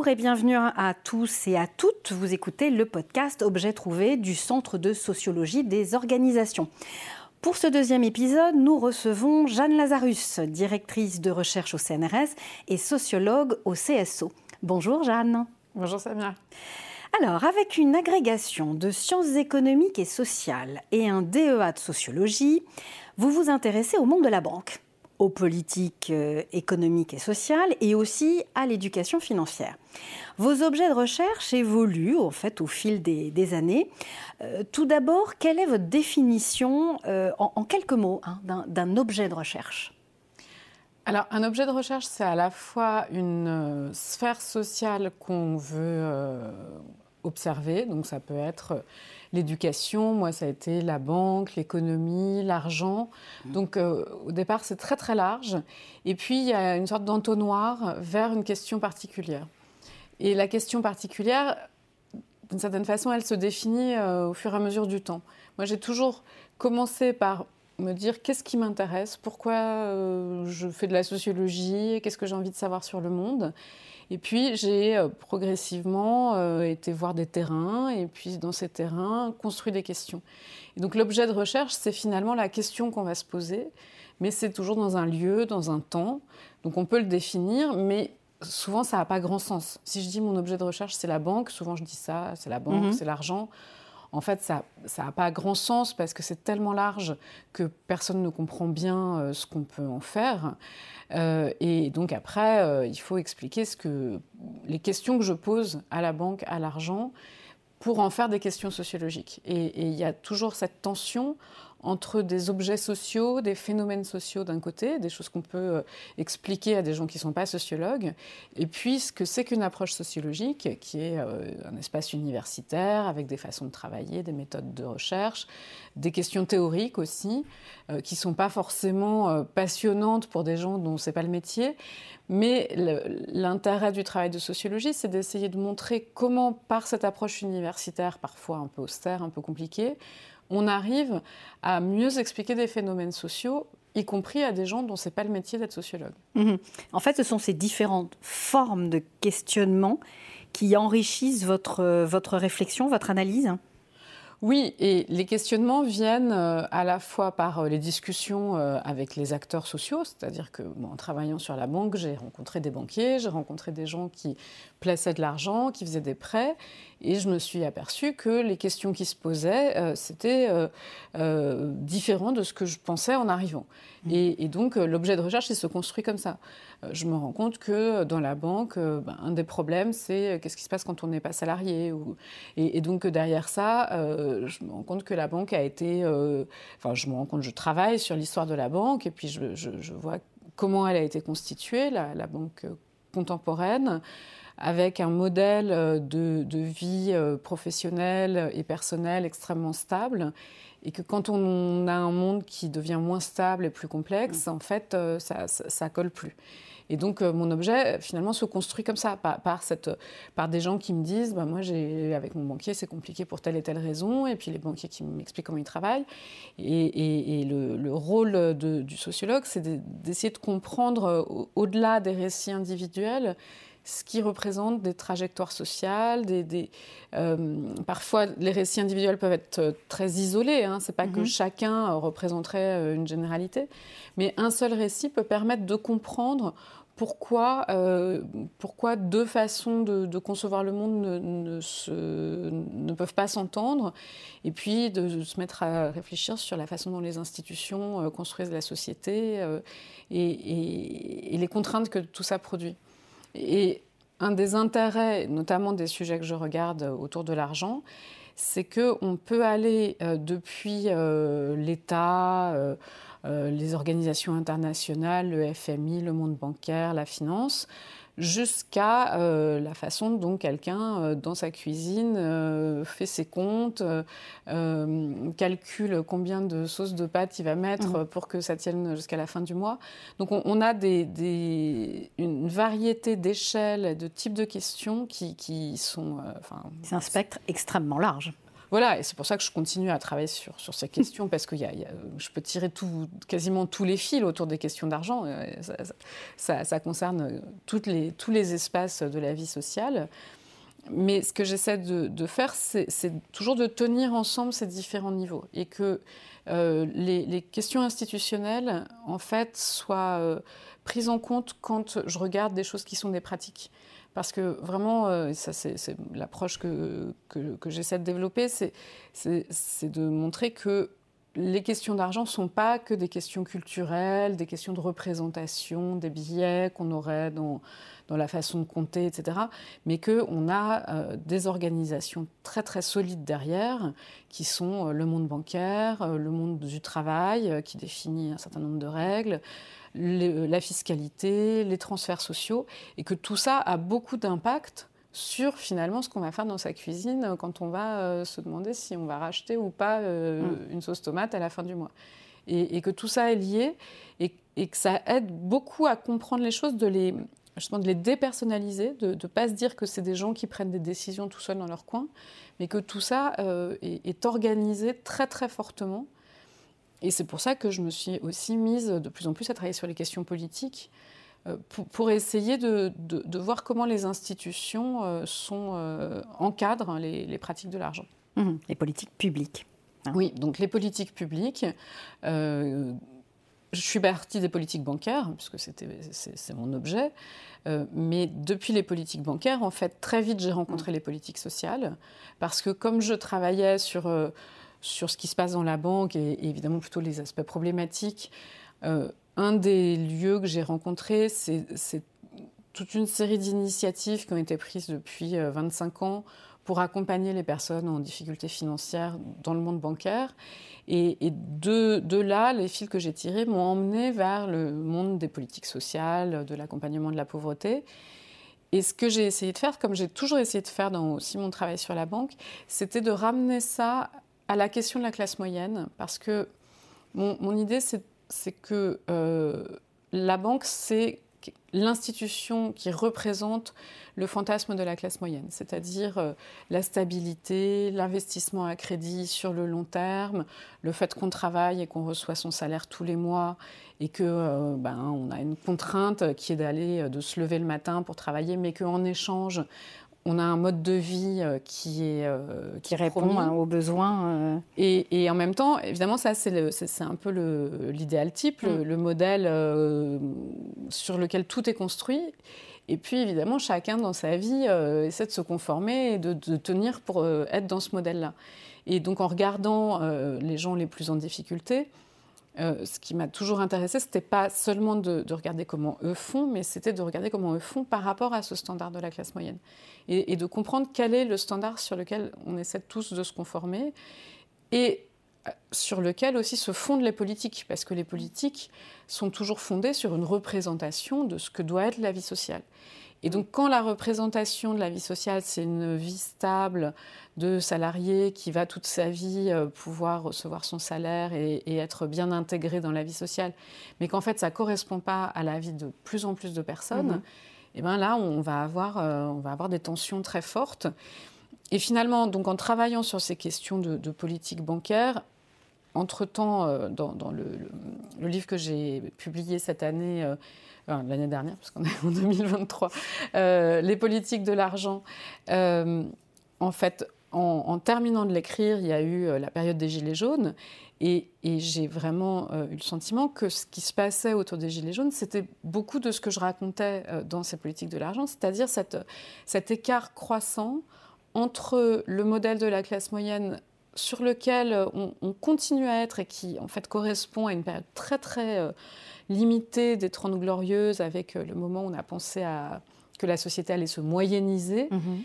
Bonjour et bienvenue à tous et à toutes. Vous écoutez le podcast Objet trouvé du Centre de sociologie des organisations. Pour ce deuxième épisode, nous recevons Jeanne Lazarus, directrice de recherche au CNRS et sociologue au CSO. Bonjour Jeanne. Bonjour Samia. Alors, avec une agrégation de sciences économiques et sociales et un DEA de sociologie, vous vous intéressez au monde de la banque aux politiques euh, économiques et sociales et aussi à l'éducation financière. Vos objets de recherche évoluent en fait au fil des, années. Euh, tout d'abord, quelle est votre définition euh, en, quelques mots hein, d'un objet de recherche? Alors, un objet de recherche, c'est à la fois une sphère sociale qu'on veut observer, donc ça peut être l'éducation, moi ça a été la banque, l'économie, l'argent. Mmh. Donc euh, au départ c'est très très large. Et puis il y a une sorte d'entonnoir vers une question particulière. Et la question particulière, d'une certaine façon, elle se définit euh, au fur et à mesure du temps. Moi j'ai toujours commencé par me dire qu'est-ce qui m'intéresse, pourquoi euh, je fais de la sociologie, qu'est-ce que j'ai envie de savoir sur le monde. Et puis j'ai euh, progressivement euh, été voir des terrains et puis dans ces terrains construit des questions. Et donc l'objet de recherche, c'est finalement la question qu'on va se poser, mais c'est toujours dans un lieu, dans un temps. Donc on peut le définir, mais souvent ça n'a pas grand sens. Si je dis mon objet de recherche, c'est la banque, souvent je dis ça, c'est la banque, mhm. c'est l'argent en fait, ça n'a pas grand sens parce que c'est tellement large que personne ne comprend bien euh, ce qu'on peut en faire. Euh, et donc après, euh, il faut expliquer ce que les questions que je pose à la banque, à l'argent, pour en faire des questions sociologiques. Et il y a toujours cette tension entre des objets sociaux, des phénomènes sociaux d'un côté, des choses qu'on peut euh, expliquer à des gens qui ne sont pas sociologues, et puis ce que c'est qu'une approche sociologique, qui est euh, un espace universitaire avec des façons de travailler, des méthodes de recherche, des questions théoriques aussi, euh, qui ne sont pas forcément passionnantes pour des gens dont ce n'est pas le métier, mais l'intérêt du travail de sociologie, c'est d'essayer de montrer comment, par cette approche universitaire, parfois un peu austère, un peu compliquée, on arrive à mieux expliquer des phénomènes sociaux y compris à des gens dont ce n'est pas le métier d'être sociologue. Mhm. En fait, ce sont ces différentes formes de questionnement qui enrichissent votre, votre réflexion, votre analyse oui, et les questionnements viennent euh, à la fois par euh, les discussions euh, avec les acteurs sociaux, c'est-à-dire que en travaillant sur la banque, j'ai rencontré des banquiers, j'ai rencontré des gens qui plaçaient de l'argent, qui faisaient des prêts, et je me suis aperçue que les questions qui se posaient, euh, c'était euh, euh, différent de ce que je pensais en arrivant. Mmh. Et, donc l'objet de recherche, il se construit comme ça. je me rends compte que dans la banque, ben, un des problèmes, c'est qu'est-ce qui se passe quand on n'est pas salarié. Ou, et, donc derrière ça, je me rends compte que la banque a été... Enfin, je me rends compte, je travaille sur l'histoire de la banque, et puis je, vois comment elle a été constituée, la, la banque contemporaine avec un modèle euh, de, vie euh, professionnelle et personnelle extrêmement stable et que quand on a un monde qui devient moins stable et plus complexe, mm. en fait, euh, ça, ça, colle plus. Et donc, mon objet, finalement, se construit comme ça, par, cette, par des gens qui me disent bah, Moi, avec mon banquier, c'est compliqué pour telle et telle raison, et puis les banquiers qui m'expliquent comment ils travaillent. Et, le, rôle du sociologue, c'est d'essayer de comprendre, au-delà des récits individuels, ce qui représente des trajectoires sociales. Des, euh, parfois, les récits individuels peuvent être euh, très isolés. Hein. Ce n'est pas que mhm. chacun représenterait euh, une généralité. Mais un seul récit peut permettre de comprendre pourquoi, pourquoi deux façons de, concevoir le monde ne, se, ne peuvent pas s'entendre, et puis de, se mettre à réfléchir sur la façon dont les institutions construisent la société et, et, les contraintes que tout ça produit. Et un des intérêts, notamment des sujets que je regarde autour de l'argent, c'est qu'on peut aller euh, depuis euh, l'État, euh, les organisations internationales, le FMI, le monde bancaire, la finance, jusqu'à euh, la façon dont quelqu'un, euh, dans sa cuisine, euh, fait ses comptes, calcule combien de sauces de pâtes il va mettre mmh. pour que ça tienne jusqu'à la fin du mois. Donc on, a des, une variété d'échelles, de types de questions qui, qui sont... C'est un spectre extrêmement large. Voilà, et c'est pour ça que je continue à travailler sur, sur ces questions, parce que y a, je peux tirer tout, quasiment tous les fils autour des questions d'argent. Ça, ça, concerne les, tous les espaces de la vie sociale. Mais ce que j'essaie de, faire, c'est toujours de tenir ensemble ces différents niveaux et que euh, les, questions institutionnelles, en fait, soient euh, prises en compte quand je regarde des choses qui sont des pratiques. Parce que vraiment, euh, ça c'est l'approche que, que, que j'essaie de développer, c'est de montrer que les questions d'argent ne sont pas que des questions culturelles, des questions de représentation, des billets qu'on aurait dans, la façon de compter, etc. Mais qu'on a euh, des organisations très très solides derrière, qui sont euh, le monde bancaire, euh, le monde du travail, qui définit un certain nombre de règles, la fiscalité, les transferts sociaux, et que tout ça a beaucoup d'impact sur finalement ce qu'on va faire dans sa cuisine quand on va euh, se demander si on va racheter ou pas euh, mm. une sauce tomate à la fin du mois. Et, que tout ça est lié et, que ça aide beaucoup à comprendre les choses, de les, justement de les dépersonnaliser, de ne pas se dire que c'est des gens qui prennent des décisions tout seuls dans leur coin, mais que tout ça euh, est, est, organisé très très fortement. Et c'est pour ça que je me suis aussi mise de plus en plus à travailler sur les questions politiques euh, pour, essayer de, voir comment les institutions euh, sont, euh, encadrent les, pratiques de l'argent. Mmh, les politiques publiques. Hein. Oui, donc les politiques publiques. je suis partie des politiques bancaires, puisque c'est mon objet. mais depuis les politiques bancaires, en fait, très vite, j'ai rencontré mmh. les politiques sociales. Parce que comme je travaillais sur, sur ce qui se passe dans la banque et, évidemment plutôt les aspects problématiques, un des lieux que j'ai rencontrés, c'est toute une série d'initiatives qui ont été prises depuis 25 euh, ans pour accompagner les personnes en difficulté financière dans le monde bancaire. Et, de, là, les fils que j'ai tirés m'ont emmené vers le monde des politiques sociales, de l'accompagnement de la pauvreté. Et ce que j'ai essayé de faire, comme j'ai toujours essayé de faire dans aussi mon travail sur la banque, c'était de ramener ça à la question de la classe moyenne, parce que mon, mon idée, c'est c'est que euh, la banque, c'est l'institution qui représente le fantasme de la classe moyenne, c'est-à-dire euh, la stabilité, l'investissement à crédit sur le long terme, le fait qu'on travaille et qu'on reçoit son salaire tous les mois et que euh, ben, on a une contrainte qui est d'aller de se lever le matin pour travailler, mais qu'en échange on a un mode de vie euh, qui est euh, qui, répond hein, aux besoins. Euh. Et, en même temps, évidemment, ça c'est un peu l'idéal type, le, mm. modèle sur lequel tout est construit. Et puis évidemment, chacun dans sa vie essaie de se conformer et de, de tenir pour être dans ce modèle-là. Et donc en regardant les gens les plus en difficulté, euh, ce qui m'a toujours intéressé, c'était pas seulement de, regarder comment eux font, mais c'était de regarder comment eux font par rapport à ce standard de la classe moyenne. Et, de comprendre quel est le standard sur lequel on essaie tous de se conformer et euh, sur lequel aussi se fondent les politiques, parce que les politiques sont toujours fondées sur une représentation de ce que doit être la vie sociale. Et donc, quand la représentation de la vie sociale, c'est une vie stable de salarié qui va toute sa vie euh, pouvoir recevoir son salaire et, être bien intégré dans la vie sociale, mais qu'en fait, ça ne correspond pas à la vie de plus en plus de personnes, mhm. et eh bien là, on va, avoir, euh, on va avoir des tensions très fortes. Et finalement, donc, en travaillant sur ces questions de, politique bancaire, entre-temps, euh, dans, le, le, livre que j'ai publié cette année, l'année dernière, parce qu'on est en 2023, euh, les politiques de l'argent. Euh, en fait, en, terminant de l'écrire, il y a eu euh, la période des Gilets jaunes. Et, j'ai vraiment eu le sentiment que ce qui se passait autour des Gilets jaunes, c'était beaucoup de ce que je racontais dans ces politiques de l'argent, c'est-à-dire cet écart croissant entre le modèle de la classe moyenne sur lequel on, continue à être et qui en fait correspond à une période très très limité des Trente Glorieuses avec euh, le moment où on a pensé à, que la société allait se moyenniser. Mhm.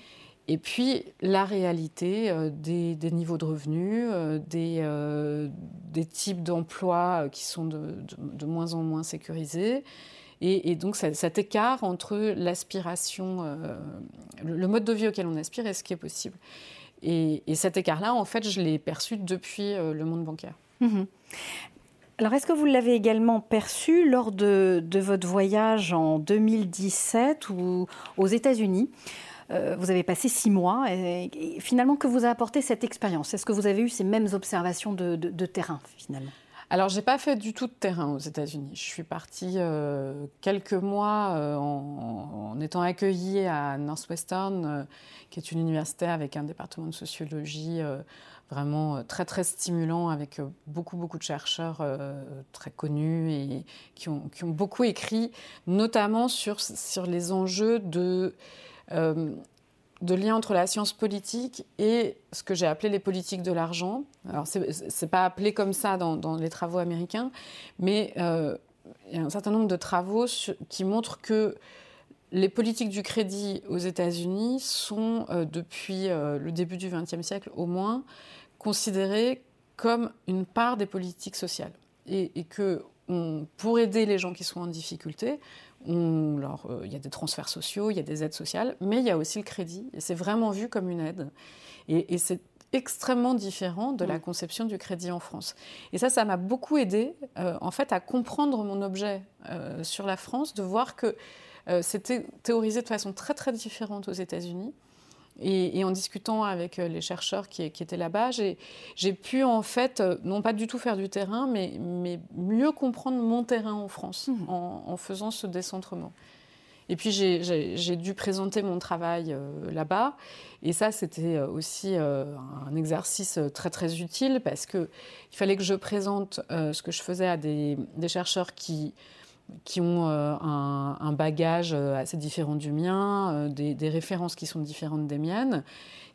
Et puis la réalité euh, des, niveaux de revenus, euh, des, des, types d'emplois qui sont de, de, moins en moins sécurisés. Et, donc cet écart entre l'aspiration, le mode de vie auquel on aspire et ce qui est possible. Et, cet écart-là, en fait, je l'ai perçu depuis le monde bancaire. Mhm. Alors, est-ce que vous l'avez également perçu lors de, votre voyage en 2017 ou aux États-Unis? Vous avez passé six mois. Et, finalement, que vous a apporté cette expérience? Est-ce que vous avez eu ces mêmes observations de, terrain, finalement? Alors, j'ai pas fait du tout de terrain aux États-Unis. Je suis partie euh, quelques mois euh, en, étant accueillie à Northwestern, euh, qui est une université avec un département de sociologie vraiment très très stimulant, avec beaucoup beaucoup de chercheurs très connus et qui ont, qui ont, beaucoup écrit, notamment sur, sur les enjeux de de lien entre la science politique et ce que j'ai appelé les politiques de l'argent. Alors, ce n'est pas appelé comme ça dans, les travaux américains, mais euh, il y a un certain nombre de travaux qui montrent que les politiques du crédit aux États-Unis sont, euh, depuis euh, le début du XXe siècle au moins, considérées comme une part des politiques sociales. Et, et que pour aider les gens qui sont en difficulté, euh, il y a des transferts sociaux, il y a des aides sociales, mais il y a aussi le crédit. Et c'est vraiment vu comme une aide. Et, c'est extrêmement différent de la mm. conception du crédit en France. Et ça, ça m'a beaucoup aidé, en fait, à comprendre mon objet sur la France, de voir que c'était théorisé de façon très, très différente aux États-Unis. Et, en discutant avec euh, les chercheurs qui, étaient là-bas, j'ai pu en fait, euh, non pas du tout faire du terrain, mais, mais mieux comprendre mon terrain en France mmh. en, faisant ce décentrement. Et puis j'ai dû présenter mon travail euh, là-bas. Et ça, c'était aussi un exercice très très utile parce qu'il fallait que je présente ce que je faisais à des, des chercheurs qui qui ont euh, un, bagage euh, assez différent du mien, euh, des, références qui sont différentes des miennes,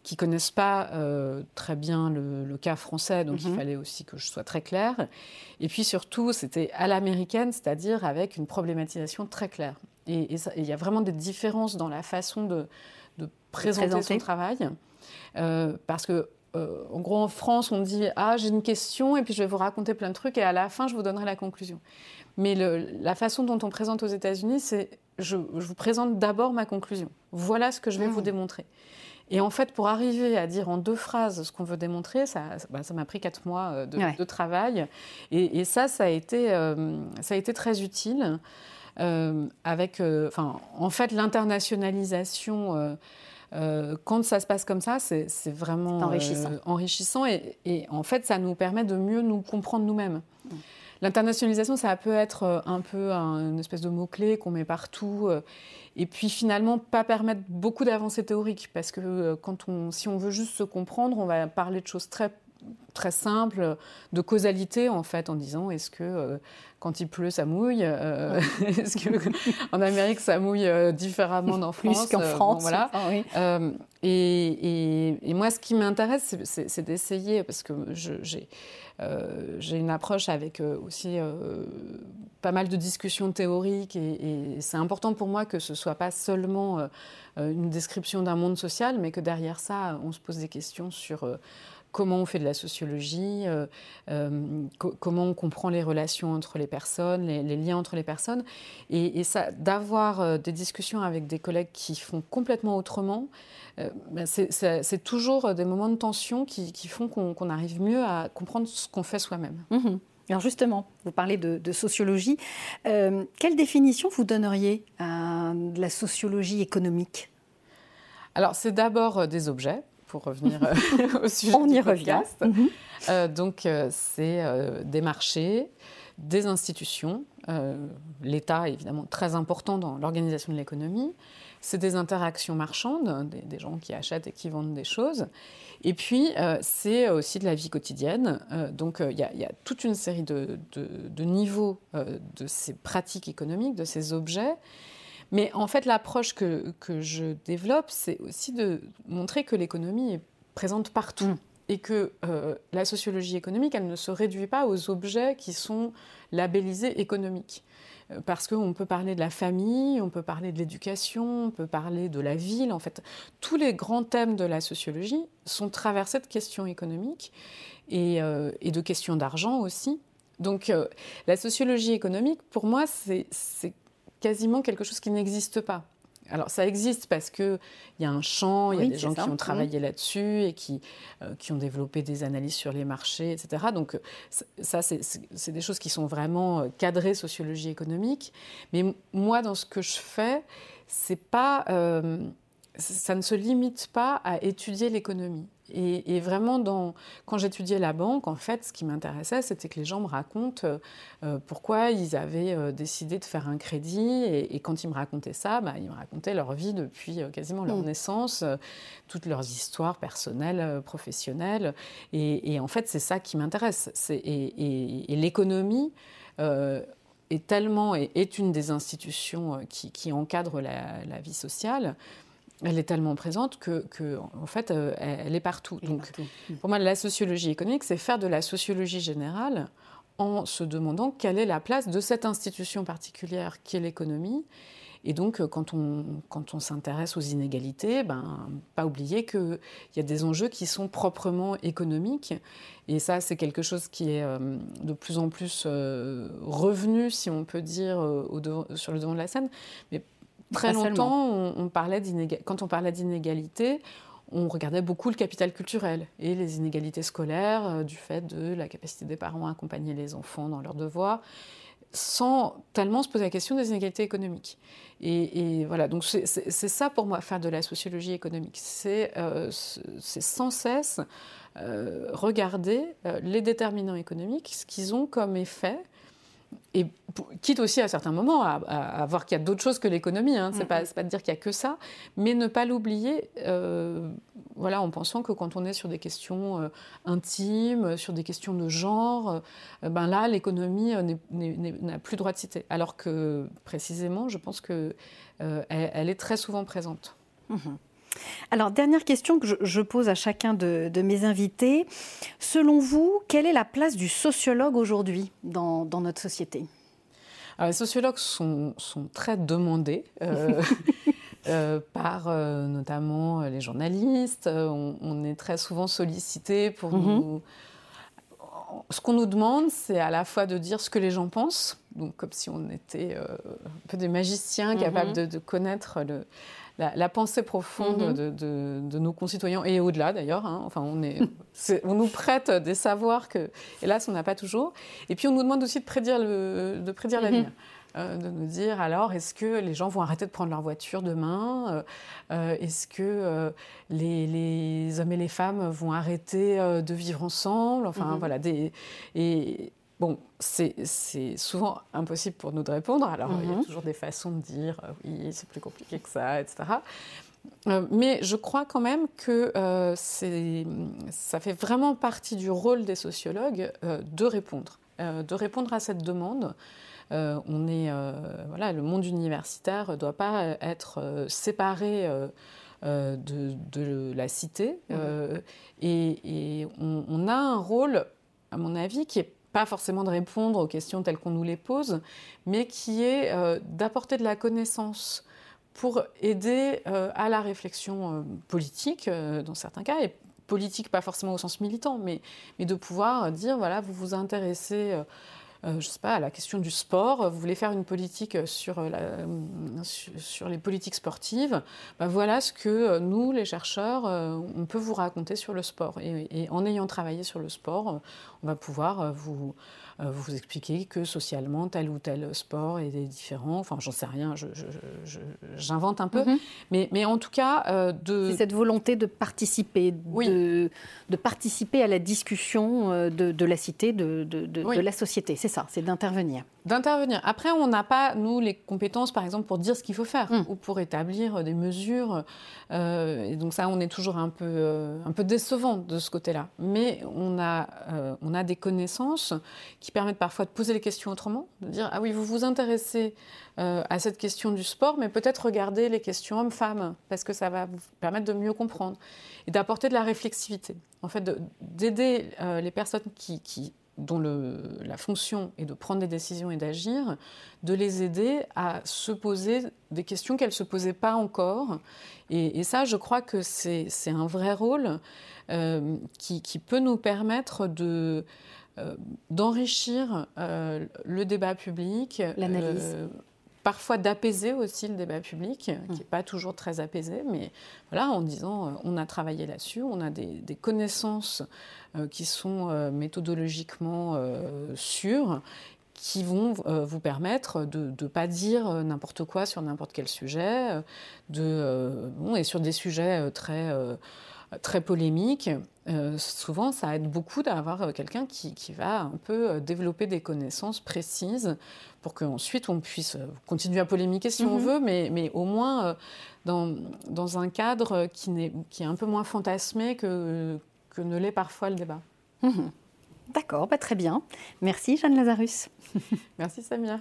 qui connaissent pas très bien le, cas français, donc il mhm. fallait aussi que je sois très claire. Et puis surtout, c'était à l'américaine, c'est-à-dire avec une problématisation très claire. Et il y a vraiment des différences dans la façon de, présenter, son travail, parce que en gros, en France, on dit Ah, j'ai une question, et puis je vais vous raconter plein de trucs, et à la fin, je vous donnerai la conclusion. Mais la façon dont on présente aux États-Unis, c'est je, vous présente d'abord ma conclusion. Voilà ce que je vais vous mmh. démontrer. Et en fait, pour arriver à dire en deux phrases ce qu'on veut démontrer, ça bah, m'a pris quatre mois euh, de, travail. Et, ça, ça a, été, euh, ça a été très utile. Euh, avec, enfin, en fait, l'internationalisation, quand ça se passe comme ça, c'est vraiment enrichissant. enrichissant et, et, en fait, ça nous permet de mieux nous comprendre nous-mêmes. Mmh. L'internationalisation, ça peut être euh, un peu une espèce de mot-clé qu'on met partout. Euh, et puis finalement, pas permettre beaucoup d'avancées théoriques. Parce que euh, quand on, si on veut juste se comprendre, on va parler de choses très très simples, de causalité en fait, en disant est-ce que quand il pleut, ça mouille. Euh, est-ce qu'en Amérique, ça mouille euh, différemment d'en France qu'en euh, France. voilà. et, moi, ce qui m'intéresse, c'est d'essayer, parce que j'ai une approche avec aussi pas mal de discussions théoriques, et, c'est important pour moi que ce soit pas seulement une description d'un monde social, mais que derrière ça, on se pose des questions sur comment on fait de la sociologie, euh, euh, comment on comprend les relations entre les personnes, les, liens entre les personnes. Et, ça, d'avoir euh, des discussions avec des collègues qui font complètement autrement, ben, c'est toujours des moments de tension qui, font qu'on arrive mieux à comprendre ce qu'on fait soi-même. Mmh Alors justement, vous parlez de, sociologie. quelle définition vous donneriez à de la sociologie économique? Alors c'est d'abord des objets pour revenir euh, au sujet On y revient. Mhm. Euh, donc, euh, c'est des marchés, des institutions. L'État est évidemment très important dans l'organisation de l'économie. C'est des interactions marchandes, des, gens qui achètent et qui vendent des choses. Et puis, c'est aussi de la vie quotidienne. donc, il y, a toute une série de, de niveaux de ces pratiques économiques, de ces objets. Mais en fait, l'approche que, que, je développe, c'est aussi de montrer que l'économie est présente partout. Et que euh, la sociologie économique, elle ne se réduit pas aux objets qui sont labellisés économiques. Euh, parce qu'on peut parler de la famille, on peut parler de l'éducation, on peut parler de la ville. En fait, tous les grands thèmes de la sociologie sont traversés de questions économiques et, euh, et de questions d'argent aussi. Donc, la sociologie économique, pour moi, c'est quasiment quelque chose qui n'existe pas. Alors ça existe parce qu'il y a un champ, il y a des gens qui ont travaillé là-dessus et qui, euh, qui ont développé des analyses sur les marchés, etc. Donc ça, c'est des choses qui sont vraiment euh, cadrées sociologie économique. Mais moi, dans ce que je fais, c'est pas... Euh, ça ne se limite pas à étudier l'économie. Et, vraiment, dans, quand j'étudiais la banque, en fait, ce qui m'intéressait, c'était que les gens me racontent euh, pourquoi ils avaient euh, décidé de faire un crédit. Et, quand ils me racontaient ça, bah, ils me racontaient leur vie depuis euh, quasiment leur mm. naissance, toutes leurs histoires personnelles, professionnelles. Et, en fait, c'est ça qui m'intéresse. Et, l'économie est tellement est une des institutions qui, qui encadre la, la vie sociale elle est tellement présente que, en fait, euh, elle, est partout. Donc, mm. pour moi, la sociologie économique, c'est faire de la sociologie générale en se demandant quelle est la place de cette institution particulière qui est l'économie. Et donc, euh, quand on, quand on s'intéresse aux inégalités, ben, pas oublier qu'il y a des enjeux qui sont proprement économiques. Et ça, c'est quelque chose qui est euh, de plus en plus revenu, si on peut dire, au sur le devant de la scène. Mais Très longtemps, on, parlait quand on parlait d'inégalité, on regardait beaucoup le capital culturel et les inégalités scolaires euh, du fait de la capacité des parents à accompagner les enfants dans leurs devoirs, sans tellement se poser la question des inégalités économiques. Et, voilà, donc c'est ça pour moi faire de la sociologie économique. C'est euh, sans cesse euh, regarder les déterminants économiques, ce qu'ils ont comme effet et quitte aussi à certains moments à, voir qu'il y a d'autres choses que l'économie, hein. c'est pas, pas de dire qu'il y a que ça, mais ne pas l'oublier, euh, voilà, en pensant que quand on est sur des questions euh, intimes, sur des questions de genre, euh, ben là, l'économie n'a plus droit de citer, alors que précisément, je pense que elle, est très souvent présente. Mmh alors, dernière question que je, pose à chacun de, mes invités. Selon vous, quelle est la place du sociologue aujourd'hui dans, notre société? Les sociologues sont, très demandés. Euh, euh, par euh, notamment les journalistes. On, est très souvent sollicité pour mhm. nous. Ce qu'on nous demande, c'est à la fois de dire ce que les gens pensent, donc comme si on était un peu des magiciens capables mhm. de, de, connaître le, la, pensée profonde mhm. de, nos concitoyens et au-delà d'ailleurs. Hein. Enfin, on, est, on nous prête des savoirs que, hélas, on n'a pas toujours. Et puis, on nous demande aussi de prédire, le, de prédire l'avenir. Mhm. Euh, de nous dire alors est-ce que les gens vont arrêter de prendre leur voiture demain? Euh, euh, Est-ce que les, hommes et les femmes vont arrêter de vivre ensemble? Enfin mhm. voilà des et Bon, c'est souvent impossible pour nous de répondre. Alors, il y a mhm. toujours des façons de dire euh, oui, c'est plus compliqué que ça, etc. Euh, mais je crois quand même que euh, ça fait vraiment partie du rôle des sociologues de répondre, de répondre à cette demande. on est, voilà, le monde universitaire ne doit pas être séparé. De, la cité. Mhm. et, on, on, a un rôle, à mon avis, qui est pas forcément de répondre aux questions telles qu'on nous les pose, mais qui est euh, d'apporter de la connaissance pour aider euh, à la réflexion euh, politique, dans certains cas, et politique pas forcément au sens militant, mais, mais de pouvoir dire, voilà, vous vous intéressez euh, je sais pas, à la question du sport, vous voulez faire une politique sur, euh, la, sur, les politiques sportives, ben voilà ce que euh, nous, les chercheurs, on peut vous raconter sur le sport. et en ayant travaillé sur le sport, on va pouvoir vous euh, vous expliquer que socialement, tel ou tel sport est différent. Enfin, j'en sais rien, j'invente un peu. Mhm. mais, mais, en tout cas, euh, de... C'est cette volonté de participer, de, de, participer à la discussion euh, de, de la cité, de, de la société. C'est ça, c'est d'intervenir. D'intervenir. Après, on n'a pas, nous, les compétences, par exemple, pour dire ce qu'il faut faire mm. ou pour établir des mesures. et donc ça, on est toujours un peu, un peu décevant de ce côté-là. Mais on a, on a des connaissances qui permettent parfois de poser les questions autrement, de dire ah oui vous vous intéressez euh, à cette question du sport, mais peut-être regarder les questions hommes-femmes parce que ça va vous permettre de mieux comprendre et d'apporter de la réflexivité. En fait, d'aider euh, les personnes qui, qui dont le, la fonction est de prendre des décisions et d'agir, de les aider à se poser des questions qu'elles ne se posaient pas encore. Et, ça, je crois que c'est un vrai rôle euh, qui, qui, peut nous permettre de, euh, d'enrichir euh, le débat public, l'analyse. Euh, parfois d'apaiser aussi le débat public, qui n'est hum. pas toujours très apaisé, mais voilà, en disant on a travaillé là-dessus, on a des, connaissances qui sont méthodologiquement sûres, qui vont vous permettre de ne pas dire n'importe quoi sur n'importe quel sujet, de, bon, et sur des sujets très très polémiques. souvent, ça aide beaucoup d'avoir quelqu'un qui, qui, va un peu développer des connaissances précises pour qu'ensuite on puisse continuer à polémiquer si on mhm. veut, mais, mais au moins dans, dans, un cadre qui, est, qui est un peu moins fantasmé que, que ne l'est parfois le débat. Mhm. D'accord, bah, très bien. Merci Jeanne Lazarus. Merci Samia.